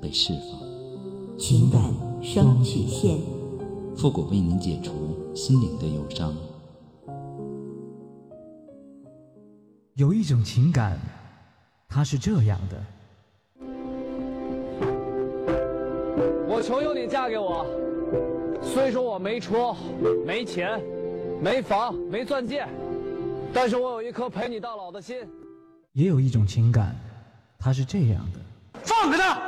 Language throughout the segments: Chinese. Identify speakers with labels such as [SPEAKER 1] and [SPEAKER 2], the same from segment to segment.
[SPEAKER 1] 被释放。
[SPEAKER 2] 情感双曲线，
[SPEAKER 1] 复古为您解除心灵的忧伤。
[SPEAKER 3] 有一种情感，它是这样的。
[SPEAKER 4] 我求求你嫁给我，虽说我没车、没钱、没房、没钻戒，但是我有一颗陪你到老的心。
[SPEAKER 3] 也有一种情感，它是这样的。
[SPEAKER 5] 放开他！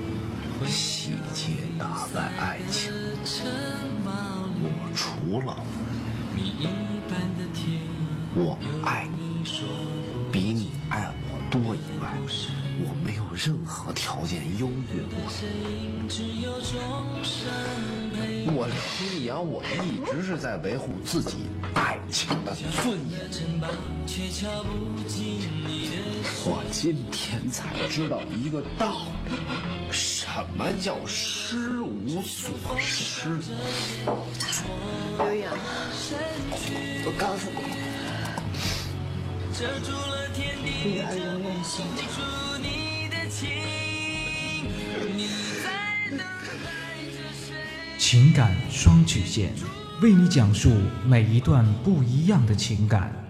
[SPEAKER 6] 细节打败爱情，我除了我爱你比你爱我多以外，我没有任何条件优越过你。我刘洋，我一直是在维护自己爱情的尊严。我今天才知道一个道理，什么叫失无所失。
[SPEAKER 7] 刘洋，我告诉你，遮住了天地遮住你的
[SPEAKER 3] 情你在等待着谁情感双曲线为你讲述每一段不一样的情感。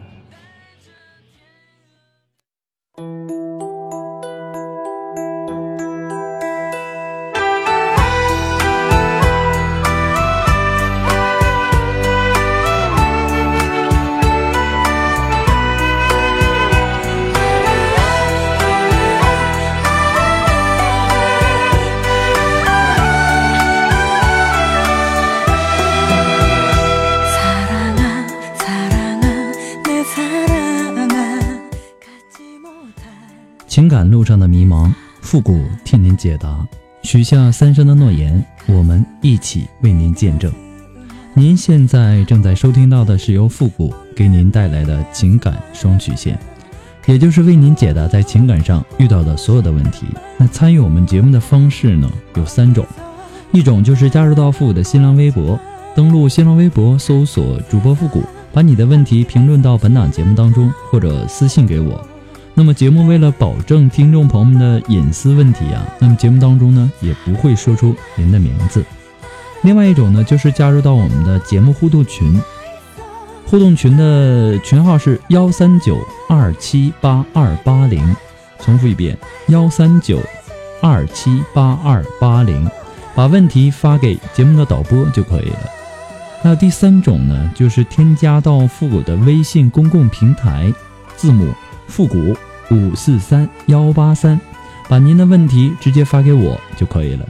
[SPEAKER 1] 复古替您解答。许下三生的诺言，我们一起为您见证。您现在正在收听到的是由复古给您带来的情感双曲线，也就是为您解答在情感上遇到的所有的问题。那参与我们节目的方式呢有三种，一种就是加入到复古的新浪微博，登录新浪微博搜索主播复古，把你的问题评论到本档节目当中，或者私信给我。那么节目为了保证听众朋友们的隐私问题啊，那么节目当中呢也不会说出您的名字。另外一种呢，就是加入到我们的节目互动群，互动群的群号是幺三九二七八二八零，重复一遍幺三九二七八二八零，把问题发给节目的导播就可以了。那第三种呢，就是添加到复古的微信公共平台，字母。复古五四三幺八三，把您的问题直接发给我就可以了。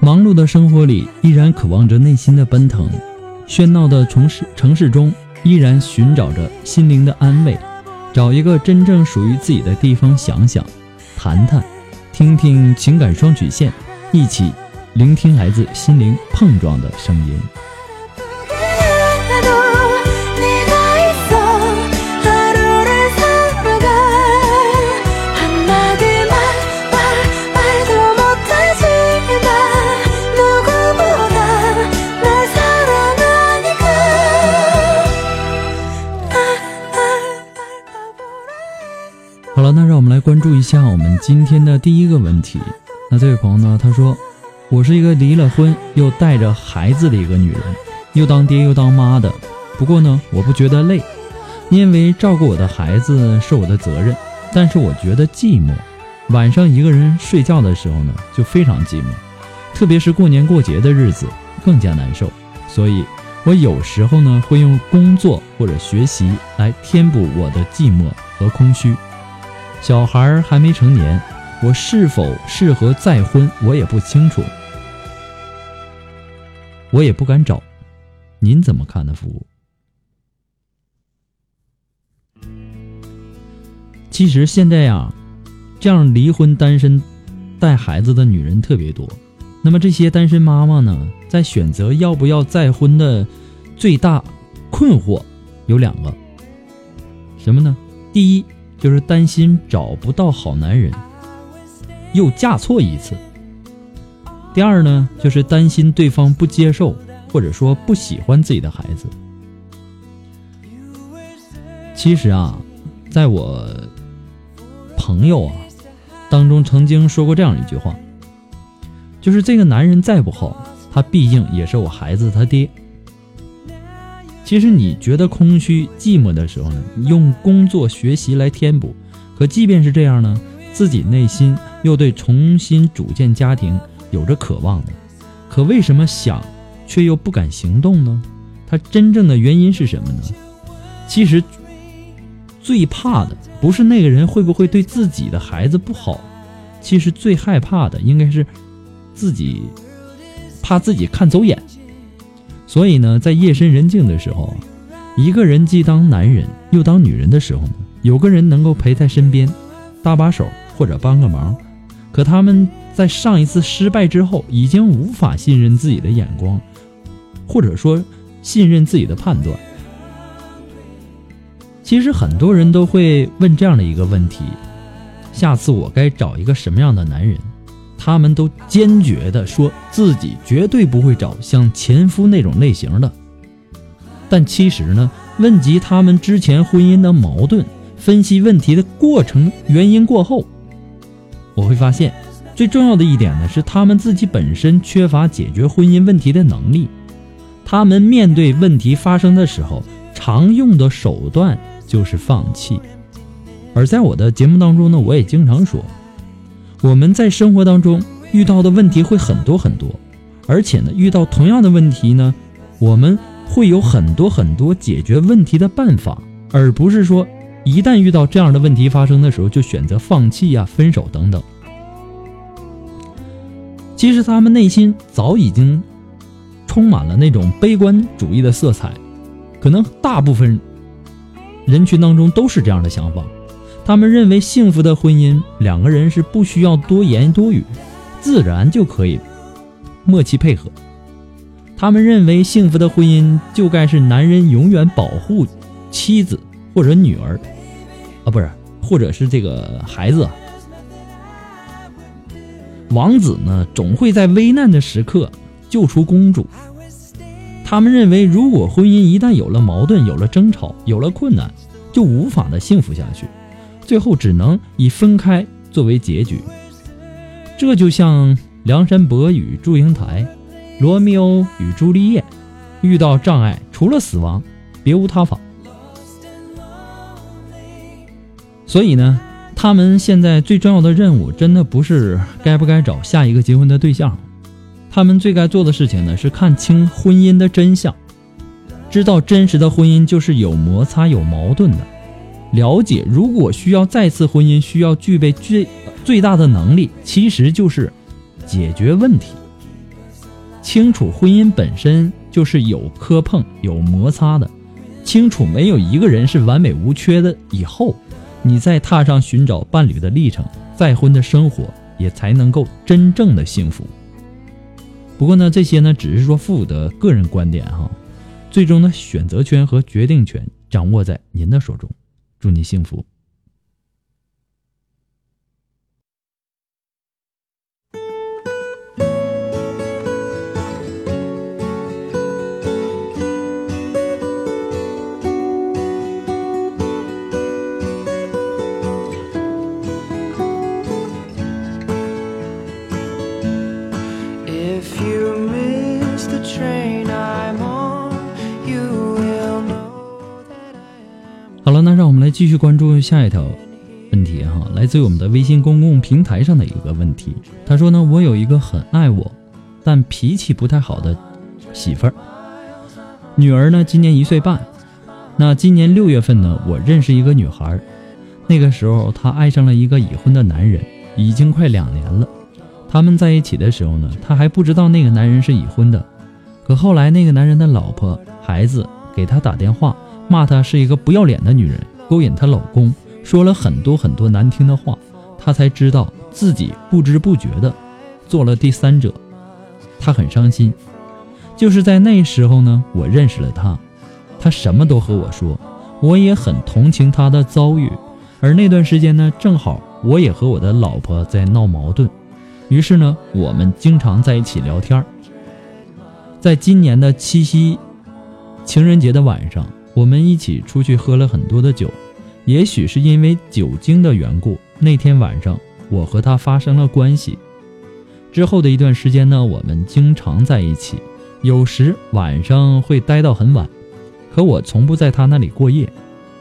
[SPEAKER 1] 忙碌的生活里，依然渴望着内心的奔腾；喧闹的城市城市中，依然寻找着心灵的安慰。找一个真正属于自己的地方，想想，谈谈，听听情感双曲线，一起聆听来自心灵碰撞的声音。让我们来关注一下我们今天的第一个问题。那这位朋友呢，他说：“我是一个离了婚又带着孩子的一个女人，又当爹又当妈的。不过呢，我不觉得累，因为照顾我的孩子是我的责任。但是我觉得寂寞，晚上一个人睡觉的时候呢，就非常寂寞，特别是过年过节的日子更加难受。所以，我有时候呢会用工作或者学习来填补我的寂寞和空虚。小孩还没成年，我是否适合再婚，我也不清楚，我也不敢找。您怎么看呢，服务？其实现在呀，这样离婚单身带孩子的女人特别多。那么这些单身妈妈呢，在选择要不要再婚的最大困惑有两个，什么呢？第一就是担心找不到好男人，又嫁错一次；第二呢，就是担心对方不接受或者说不喜欢自己的孩子。其实啊，在我。朋友啊，当中曾经说过这样一句话，就是这个男人再不好，他毕竟也是我孩子他爹。其实你觉得空虚寂寞的时候呢，用工作学习来填补，可即便是这样呢，自己内心又对重新组建家庭有着渴望的，可为什么想却又不敢行动呢？他真正的原因是什么呢？其实。最怕的不是那个人会不会对自己的孩子不好，其实最害怕的应该是自己怕自己看走眼。所以呢，在夜深人静的时候，一个人既当男人又当女人的时候呢，有个人能够陪在身边，搭把手或者帮个忙。可他们在上一次失败之后，已经无法信任自己的眼光，或者说信任自己的判断。其实很多人都会问这样的一个问题：下次我该找一个什么样的男人？他们都坚决的说自己绝对不会找像前夫那种类型的。但其实呢，问及他们之前婚姻的矛盾，分析问题的过程原因过后，我会发现，最重要的一点呢是他们自己本身缺乏解决婚姻问题的能力。他们面对问题发生的时候，常用的手段。就是放弃，而在我的节目当中呢，我也经常说，我们在生活当中遇到的问题会很多很多，而且呢，遇到同样的问题呢，我们会有很多很多解决问题的办法，而不是说一旦遇到这样的问题发生的时候就选择放弃呀、分手等等。其实他们内心早已经充满了那种悲观主义的色彩，可能大部分。人群当中都是这样的想法，他们认为幸福的婚姻，两个人是不需要多言多语，自然就可以默契配合。他们认为幸福的婚姻就该是男人永远保护妻子或者女儿，啊，不是，或者是这个孩子。王子呢，总会在危难的时刻救出公主。他们认为，如果婚姻一旦有了矛盾、有了争吵、有了困难，就无法的幸福下去，最后只能以分开作为结局。这就像梁山伯与祝英台、罗密欧与朱丽叶，遇到障碍，除了死亡，别无他法。所以呢，他们现在最重要的任务，真的不是该不该找下一个结婚的对象。他们最该做的事情呢，是看清婚姻的真相，知道真实的婚姻就是有摩擦、有矛盾的。了解，如果需要再次婚姻，需要具备最最大的能力，其实就是解决问题。清楚婚姻本身就是有磕碰、有摩擦的，清楚没有一个人是完美无缺的，以后你再踏上寻找伴侣的历程，再婚的生活也才能够真正的幸福。不过呢，这些呢只是说父母的个人观点哈，最终的选择权和决定权掌握在您的手中。祝你幸福。继续关注下一条问题哈，来自于我们的微信公共平台上的一个问题。他说呢，我有一个很爱我，但脾气不太好的媳妇儿，女儿呢今年一岁半。那今年六月份呢，我认识一个女孩，那个时候她爱上了一个已婚的男人，已经快两年了。他们在一起的时候呢，她还不知道那个男人是已婚的。可后来那个男人的老婆孩子给他打电话。骂她是一个不要脸的女人，勾引她老公，说了很多很多难听的话，她才知道自己不知不觉的做了第三者，她很伤心。就是在那时候呢，我认识了她，他什么都和我说，我也很同情他的遭遇。而那段时间呢，正好我也和我的老婆在闹矛盾，于是呢，我们经常在一起聊天。在今年的七夕情人节的晚上。我们一起出去喝了很多的酒，也许是因为酒精的缘故，那天晚上我和他发生了关系。之后的一段时间呢，我们经常在一起，有时晚上会待到很晚。可我从不在他那里过夜。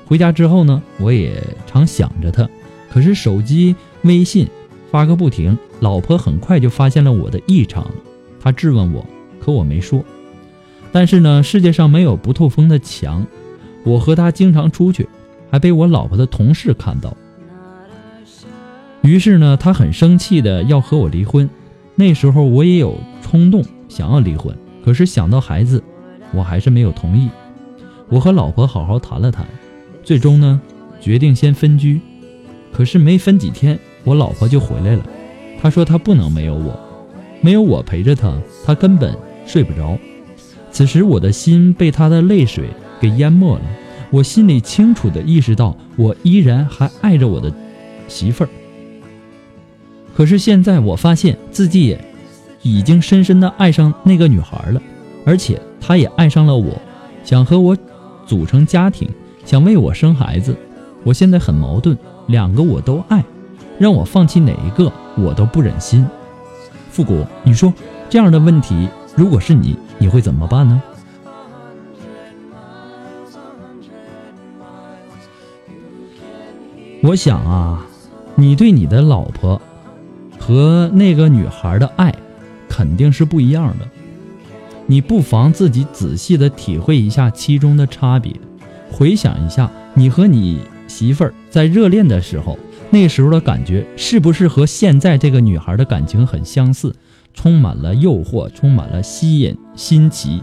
[SPEAKER 1] 回家之后呢，我也常想着他，可是手机微信发个不停。老婆很快就发现了我的异常，她质问我，可我没说。但是呢，世界上没有不透风的墙。我和他经常出去，还被我老婆的同事看到。于是呢，他很生气的要和我离婚。那时候我也有冲动想要离婚，可是想到孩子，我还是没有同意。我和老婆好好谈了谈，最终呢，决定先分居。可是没分几天，我老婆就回来了。她说她不能没有我，没有我陪着她，她根本睡不着。此时我的心被她的泪水。给淹没了，我心里清楚地意识到，我依然还爱着我的媳妇儿。可是现在我发现自己也已经深深地爱上那个女孩了，而且她也爱上了我，想和我组成家庭，想为我生孩子。我现在很矛盾，两个我都爱，让我放弃哪一个我都不忍心。复古，你说这样的问题，如果是你，你会怎么办呢？我想啊，你对你的老婆和那个女孩的爱肯定是不一样的。你不妨自己仔细的体会一下其中的差别，回想一下你和你媳妇儿在热恋的时候，那时候的感觉是不是和现在这个女孩的感情很相似，充满了诱惑，充满了吸引、新奇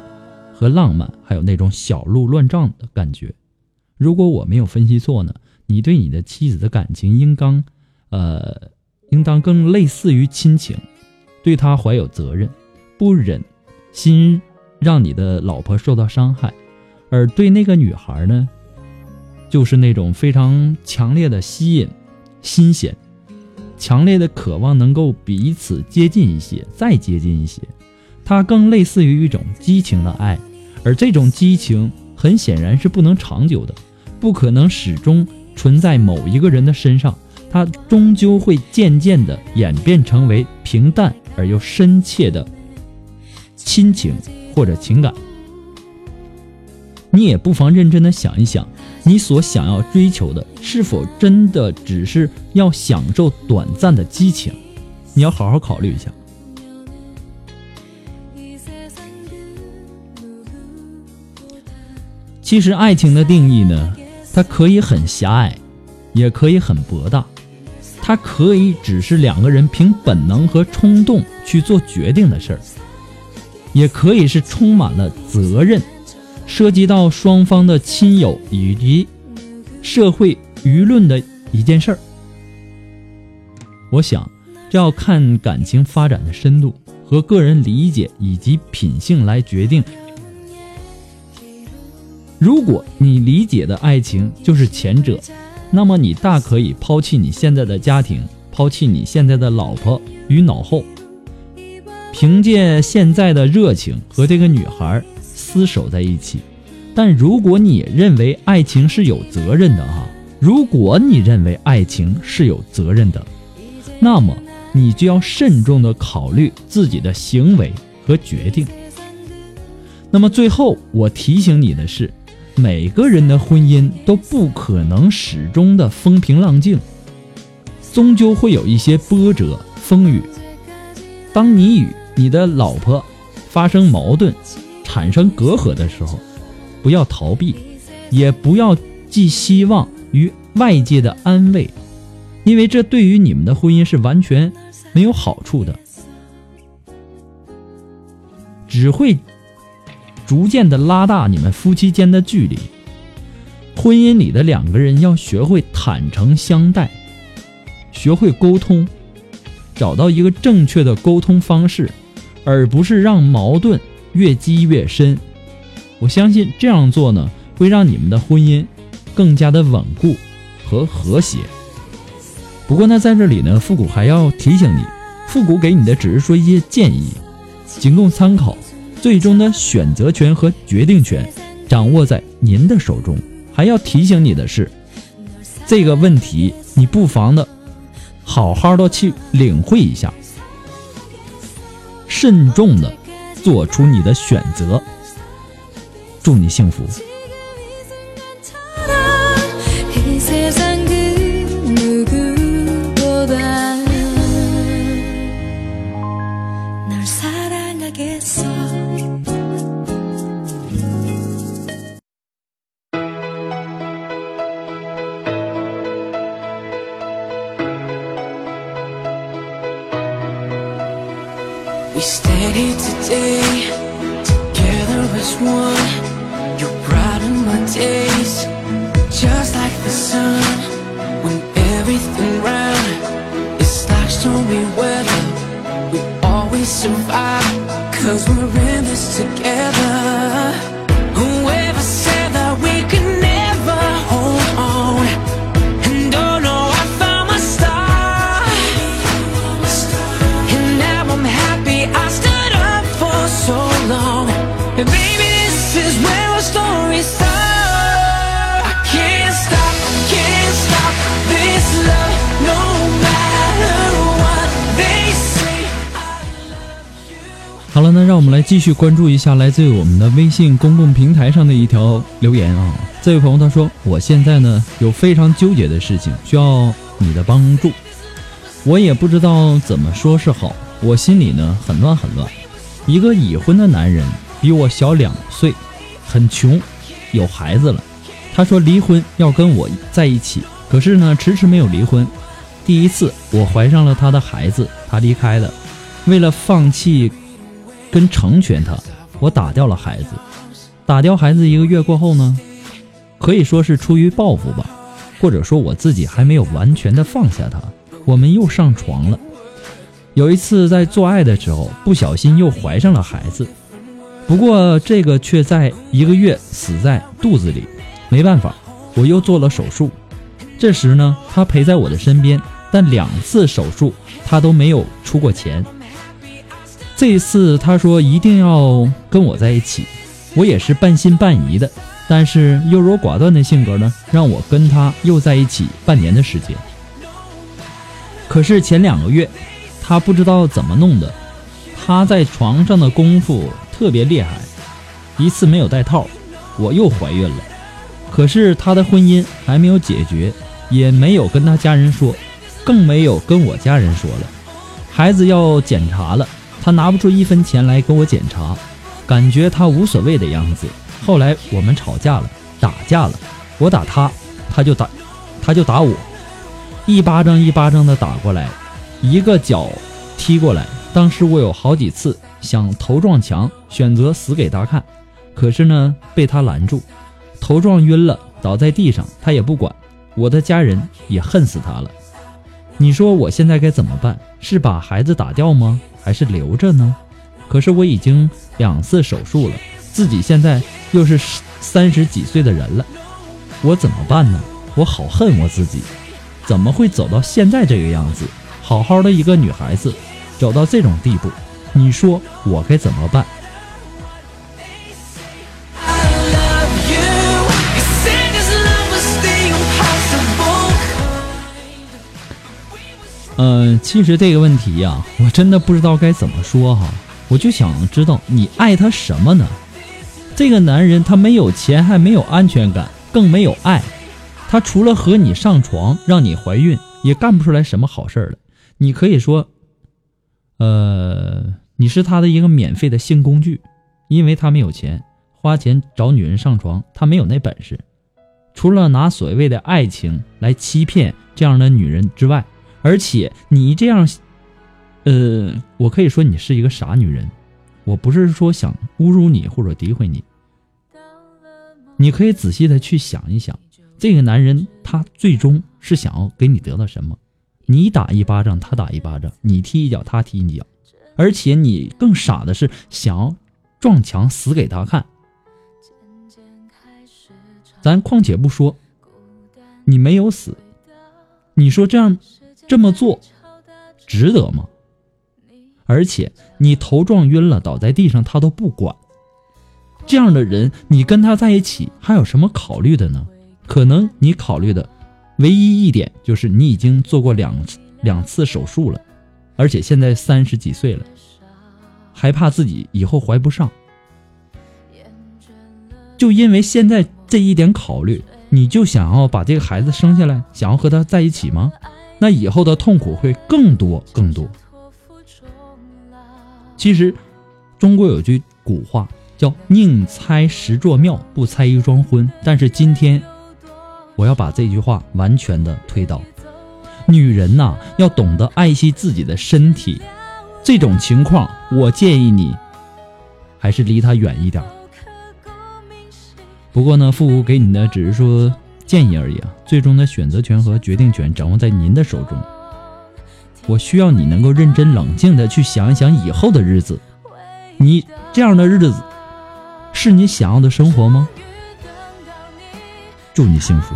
[SPEAKER 1] 和浪漫，还有那种小鹿乱撞的感觉。如果我没有分析错呢？你对你的妻子的感情应当，呃，应当更类似于亲情，对她怀有责任，不忍心让你的老婆受到伤害；而对那个女孩呢，就是那种非常强烈的吸引、新鲜、强烈的渴望能够彼此接近一些，再接近一些。它更类似于一种激情的爱，而这种激情很显然是不能长久的，不可能始终。存在某一个人的身上，他终究会渐渐的演变成为平淡而又深切的亲情或者情感。你也不妨认真的想一想，你所想要追求的是否真的只是要享受短暂的激情？你要好好考虑一下。其实爱情的定义呢？它可以很狭隘，也可以很博大。它可以只是两个人凭本能和冲动去做决定的事儿，也可以是充满了责任，涉及到双方的亲友以及社会舆论的一件事儿。我想，这要看感情发展的深度和个人理解以及品性来决定。如果你理解的爱情就是前者，那么你大可以抛弃你现在的家庭，抛弃你现在的老婆于脑后，凭借现在的热情和这个女孩厮守在一起。但如果你认为爱情是有责任的哈，如果你认为爱情是有责任的，那么你就要慎重的考虑自己的行为和决定。那么最后我提醒你的是。每个人的婚姻都不可能始终的风平浪静，终究会有一些波折风雨。当你与你的老婆发生矛盾、产生隔阂的时候，不要逃避，也不要寄希望于外界的安慰，因为这对于你们的婚姻是完全没有好处的，只会逐渐的拉大你们夫妻间的距离。婚姻里的两个人要学会坦诚相待，学会沟通。找到一个正确的沟通方式，而不是让矛盾越积越深。我相信这样做呢，会让你们的婚姻更加的稳固和和谐。不过呢，在这里呢，复古还要提醒你，复古给你的只是说一些建议，仅供参考，最终的选择权和决定权掌握在您的手中。还要提醒你的是，这个问题你不妨的。好好的去领会一下，慎重的做出你的选择。祝你幸福。
[SPEAKER 8] Baby, this is where our story. is
[SPEAKER 1] 好了，那让我们来继续关注一下来自于我们的微信公共平台上的一条留言啊。这位朋友他说：“我现在呢有非常纠结的事情，需要你的帮助。我也不知道怎么说是好，我心里呢很乱很乱。一个已婚的男人比我小两岁，很穷，有孩子了。他说离婚要跟我在一起，可是呢迟迟没有离婚。第一次我怀上了他的孩子，他离开了。为了放弃。”跟成全他，我打掉了孩子。打掉孩子一个月过后呢，可以说是出于报复吧，或者说我自己还没有完全的放下他，我们又上床了。有一次在做爱的时候，不小心又怀上了孩子，不过这个却在一个月死在肚子里。没办法，我又做了手术。这时呢，他陪在我的身边，但两次手术他都没有出过钱。这一次他说一定要跟我在一起，我也是半信半疑的，但是优柔寡断的性格呢，让我跟他又在一起半年的时间。可是前两个月，他不知道怎么弄的，他在床上的功夫特别厉害，一次没有带套，我又怀孕了。可是他的婚姻还没有解决，也没有跟他家人说，更没有跟我家人说了。孩子要检查了。他拿不出一分钱来给我检查，感觉他无所谓的样子。后来我们吵架了，打架了，我打他，他就打，他就打我，一巴掌一巴掌的打过来，一个脚踢过来。当时我有好几次想头撞墙，选择死给他看，可是呢被他拦住，头撞晕了，倒在地上，他也不管。我的家人也恨死他了。你说我现在该怎么办？是把孩子打掉吗？还是留着呢？可是我已经两次手术了，自己现在又是三十几岁的人了，我怎么办呢？我好恨我自己，怎么会走到现在这个样子？好好的一个女孩子，走到这种地步，你说我该怎么办？嗯，其实这个问题呀，我真的不知道该怎么说哈。我就想知道你爱他什么呢？这个男人他没有钱，还没有安全感，更没有爱。他除了和你上床，让你怀孕，也干不出来什么好事儿来。你可以说，呃，你是他的一个免费的性工具，因为他没有钱，花钱找女人上床，他没有那本事。除了拿所谓的爱情来欺骗这样的女人之外，而且你这样，呃，我可以说你是一个傻女人。我不是说想侮辱你或者诋毁你，你可以仔细的去想一想，这个男人他最终是想要给你得到什么？你打一巴掌，他打一巴掌；你踢一脚，他踢一脚。而且你更傻的是想要撞墙死给他看。咱况且不说，你没有死，你说这样这么做值得吗？而且你头撞晕了，倒在地上他都不管。这样的人，你跟他在一起还有什么考虑的呢？可能你考虑的唯一一点就是你已经做过两两次手术了，而且现在三十几岁了，还怕自己以后怀不上。就因为现在这一点考虑，你就想要把这个孩子生下来，想要和他在一起吗？那以后的痛苦会更多更多。其实，中国有句古话叫“宁拆十座庙，不拆一桩婚”。但是今天，我要把这句话完全的推倒。女人呐，要懂得爱惜自己的身体。这种情况，我建议你还是离他远一点。不过呢，父母给你的只是说建议而已啊，最终的选择权和决定权掌握在您的手中。我需要你能够认真冷静的去想一想以后的日子，你这样的日子是你想要的生活吗？祝你幸福。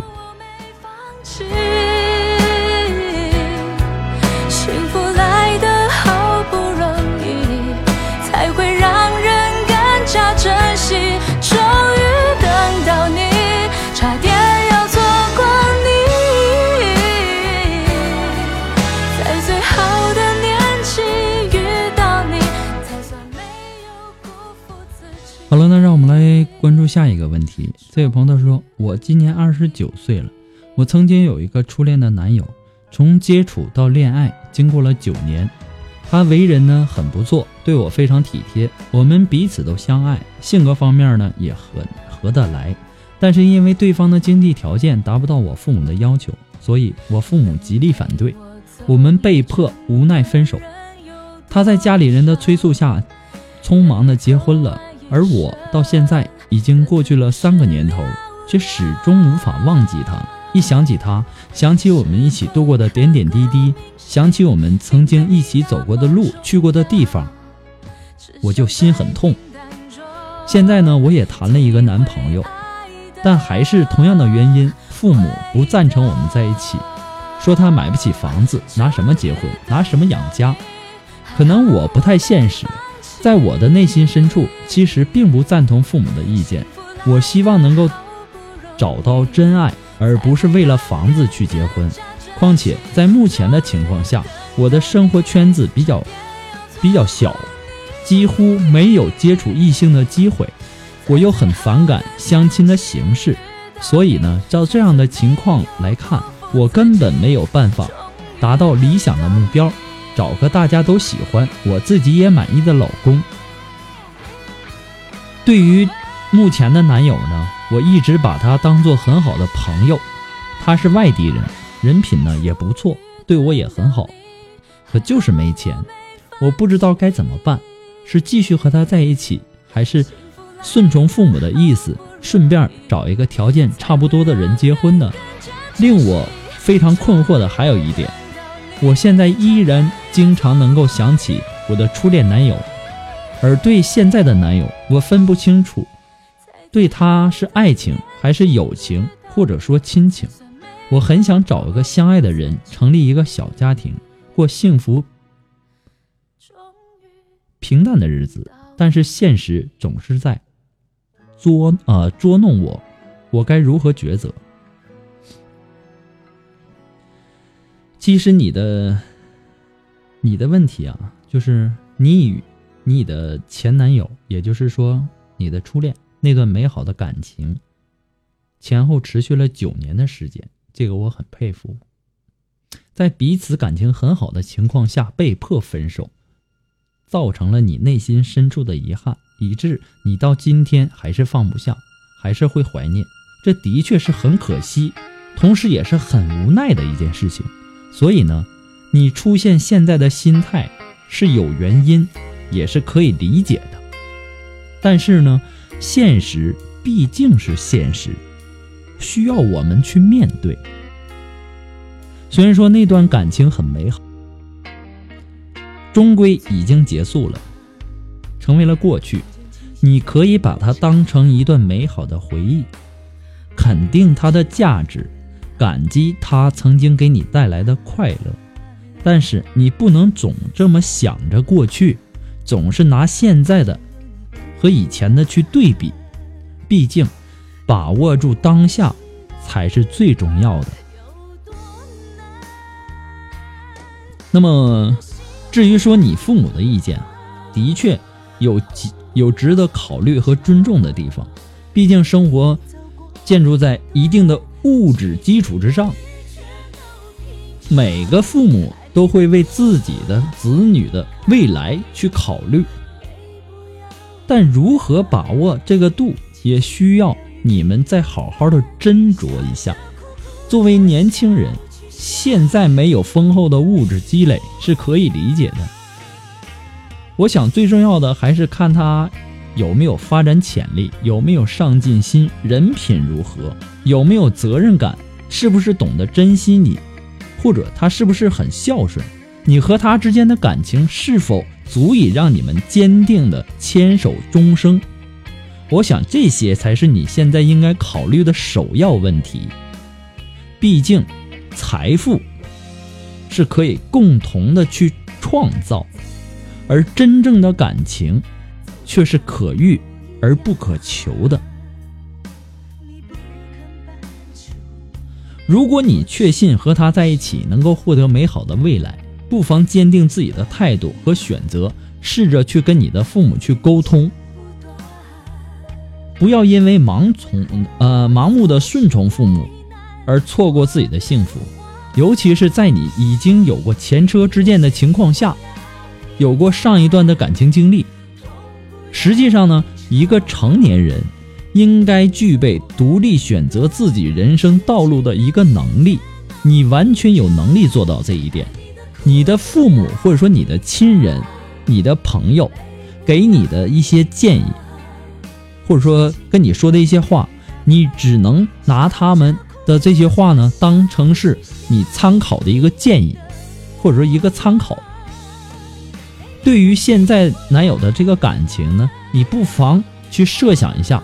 [SPEAKER 1] 题。这位朋友说：“我今年二十九岁了，我曾经有一个初恋的男友，从接触到恋爱经过了九年。他为人呢很不错，对我非常体贴，我们彼此都相爱，性格方面呢也很合得来。但是因为对方的经济条件达不到我父母的要求，所以我父母极力反对，我们被迫无奈分手。他在家里人的催促下，匆忙的结婚了。”而我到现在已经过去了三个年头，却始终无法忘记他。一想起他，想起我们一起度过的点点滴滴，想起我们曾经一起走过的路、去过的地方，我就心很痛。现在呢，我也谈了一个男朋友，但还是同样的原因，父母不赞成我们在一起，说他买不起房子，拿什么结婚，拿什么养家？可能我不太现实。在我的内心深处，其实并不赞同父母的意见。我希望能够找到真爱，而不是为了房子去结婚。况且在目前的情况下，我的生活圈子比较比较小，几乎没有接触异性的机会。我又很反感相亲的形式，所以呢，照这样的情况来看，我根本没有办法达到理想的目标。找个大家都喜欢、我自己也满意的老公。对于目前的男友呢，我一直把他当做很好的朋友。他是外地人，人品呢也不错，对我也很好。可就是没钱，我不知道该怎么办，是继续和他在一起，还是顺从父母的意思，顺便找一个条件差不多的人结婚呢？令我非常困惑的还有一点。我现在依然经常能够想起我的初恋男友，而对现在的男友，我分不清楚，对他是爱情还是友情，或者说亲情。我很想找一个相爱的人，成立一个小家庭，过幸福平淡的日子。但是现实总是在捉啊捉弄我，我该如何抉择？其实你的，你的问题啊，就是你与你的前男友，也就是说你的初恋，那段美好的感情，前后持续了九年的时间，这个我很佩服。在彼此感情很好的情况下被迫分手，造成了你内心深处的遗憾，以致你到今天还是放不下，还是会怀念。这的确是很可惜，同时也是很无奈的一件事情。所以呢，你出现现在的心态是有原因，也是可以理解的。但是呢，现实毕竟是现实，需要我们去面对。虽然说那段感情很美好，终归已经结束了，成为了过去。你可以把它当成一段美好的回忆。肯定它的价值，感激他曾经给你带来的快乐，但是你不能总这么想着过去，总是拿现在的和以前的去对比。毕竟，把握住当下才是最重要的。那么，至于说你父母的意见，的确有有值得考虑和尊重的地方，毕竟生活。建筑在一定的物质基础之上，每个父母都会为自己的子女的未来去考虑，但如何把握这个度，也需要你们再好好的斟酌一下。作为年轻人，现在没有丰厚的物质积累是可以理解的。我想最重要的还是看他。有没有发展潜力？有没有上进心？人品如何？有没有责任感？是不是懂得珍惜你？或者他是不是很孝顺？你和他之间的感情是否足以让你们坚定的牵手终生？我想这些才是你现在应该考虑的首要问题。毕竟，财富是可以共同的去创造，而真正的感情。却是可遇而不可求的。如果你确信和他在一起能够获得美好的未来，不妨坚定自己的态度和选择，试着去跟你的父母去沟通，不要因为盲从呃盲目的顺从父母而错过自己的幸福。尤其是在你已经有过前车之鉴的情况下，有过上一段的感情经历。实际上呢，一个成年人应该具备独立选择自己人生道路的一个能力。你完全有能力做到这一点。你的父母或者说你的亲人、你的朋友给你的一些建议，或者说跟你说的一些话，你只能拿他们的这些话呢当成是你参考的一个建议，或者说一个参考。对于现在男友的这个感情呢，你不妨去设想一下，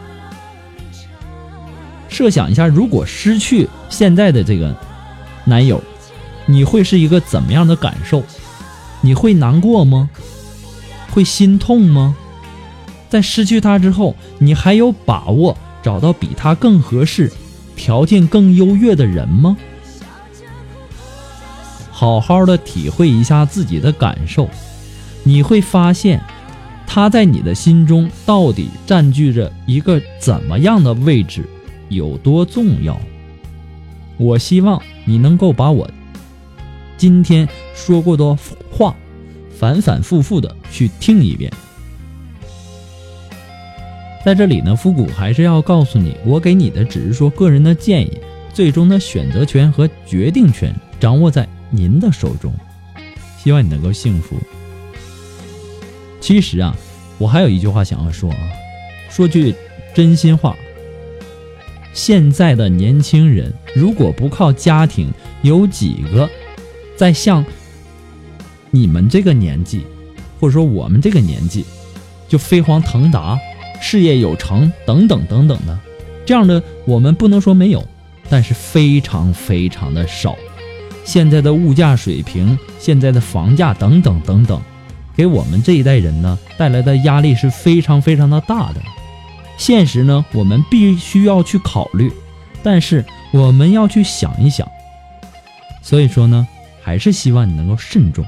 [SPEAKER 1] 设想一下，如果失去现在的这个男友，你会是一个怎么样的感受？你会难过吗？会心痛吗？在失去他之后，你还有把握找到比他更合适、条件更优越的人吗？好好的体会一下自己的感受。你会发现，他在你的心中到底占据着一个怎么样的位置，有多重要？我希望你能够把我今天说过的话，反反复复的去听一遍。在这里呢，复古还是要告诉你，我给你的只是说个人的建议，最终的选择权和决定权掌握在您的手中。希望你能够幸福。其实啊，我还有一句话想要说啊，说句真心话。现在的年轻人如果不靠家庭，有几个在像你们这个年纪，或者说我们这个年纪，就飞黄腾达、事业有成等等等等的这样的，我们不能说没有，但是非常非常的少。现在的物价水平、现在的房价等等等等。给我们这一代人呢带来的压力是非常非常的大的，现实呢我们必须要去考虑，但是我们要去想一想，所以说呢，还是希望你能够慎重。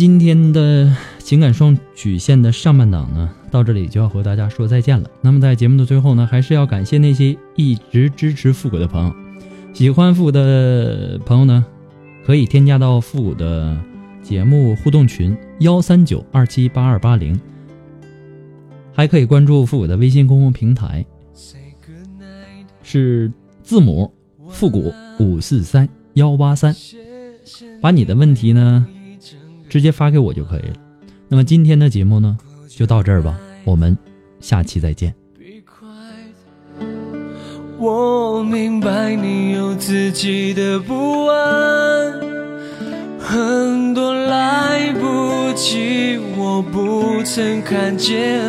[SPEAKER 1] 今天的情感双曲线的上半档呢，到这里就要和大家说再见了。那么在节目的最后呢，还是要感谢那些一直支持复古的朋友。喜欢复古的朋友呢，可以添加到复古的节目互动群幺三九二七八二八零，还可以关注复古的微信公共平台，是字母复古五四三幺八三，把你的问题呢。直接发给我就可以了。那么今天的节目呢，就到这儿吧，我们下期再见。
[SPEAKER 8] 我明白你有自己的不安，很多来不及，我不曾看见，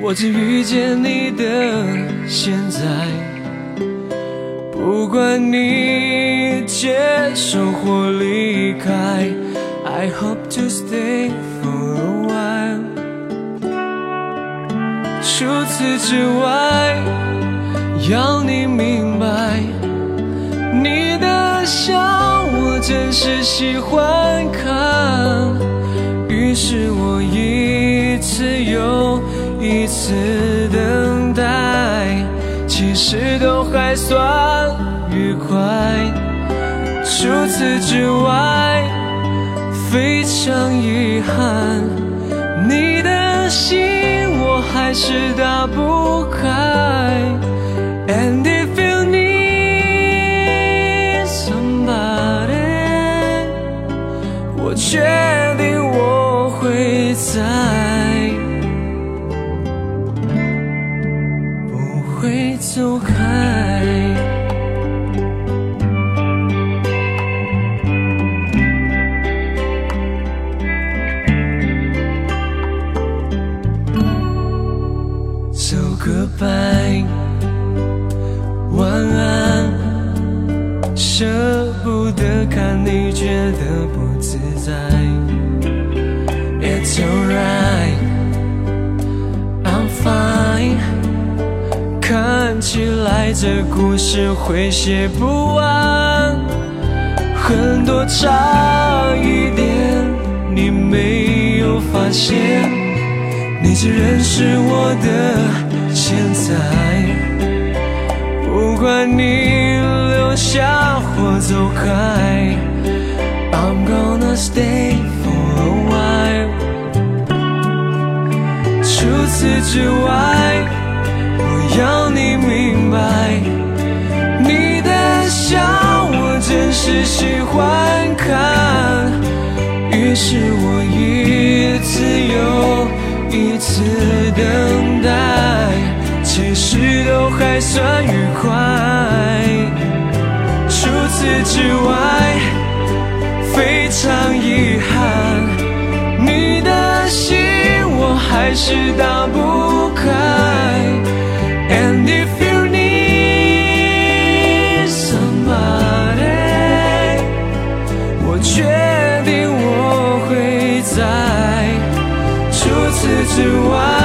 [SPEAKER 8] 我只遇见你的现在。不管你接受或离开。I hope to stay for a while。除此之外，要你明白，你的笑我真是喜欢看。于是我一次又一次等待，其实都还算愉快。除此之外。非常遗憾，你的心我还是打不开。And if you need somebody，我却不自在。It's alright，I'm fine。看起来这故事会写不完，很多差一点你没有发现，你只认识我的现在。不管你留下或走开。，I'm gonna stay for a while。除此之外。我要你明白，你的笑我真是喜欢看。于是我一次又一次等待，其实都还算愉快。除此之外，常遗憾，你的心我还是打不开。And if you need somebody，我确定我会在。除此之外，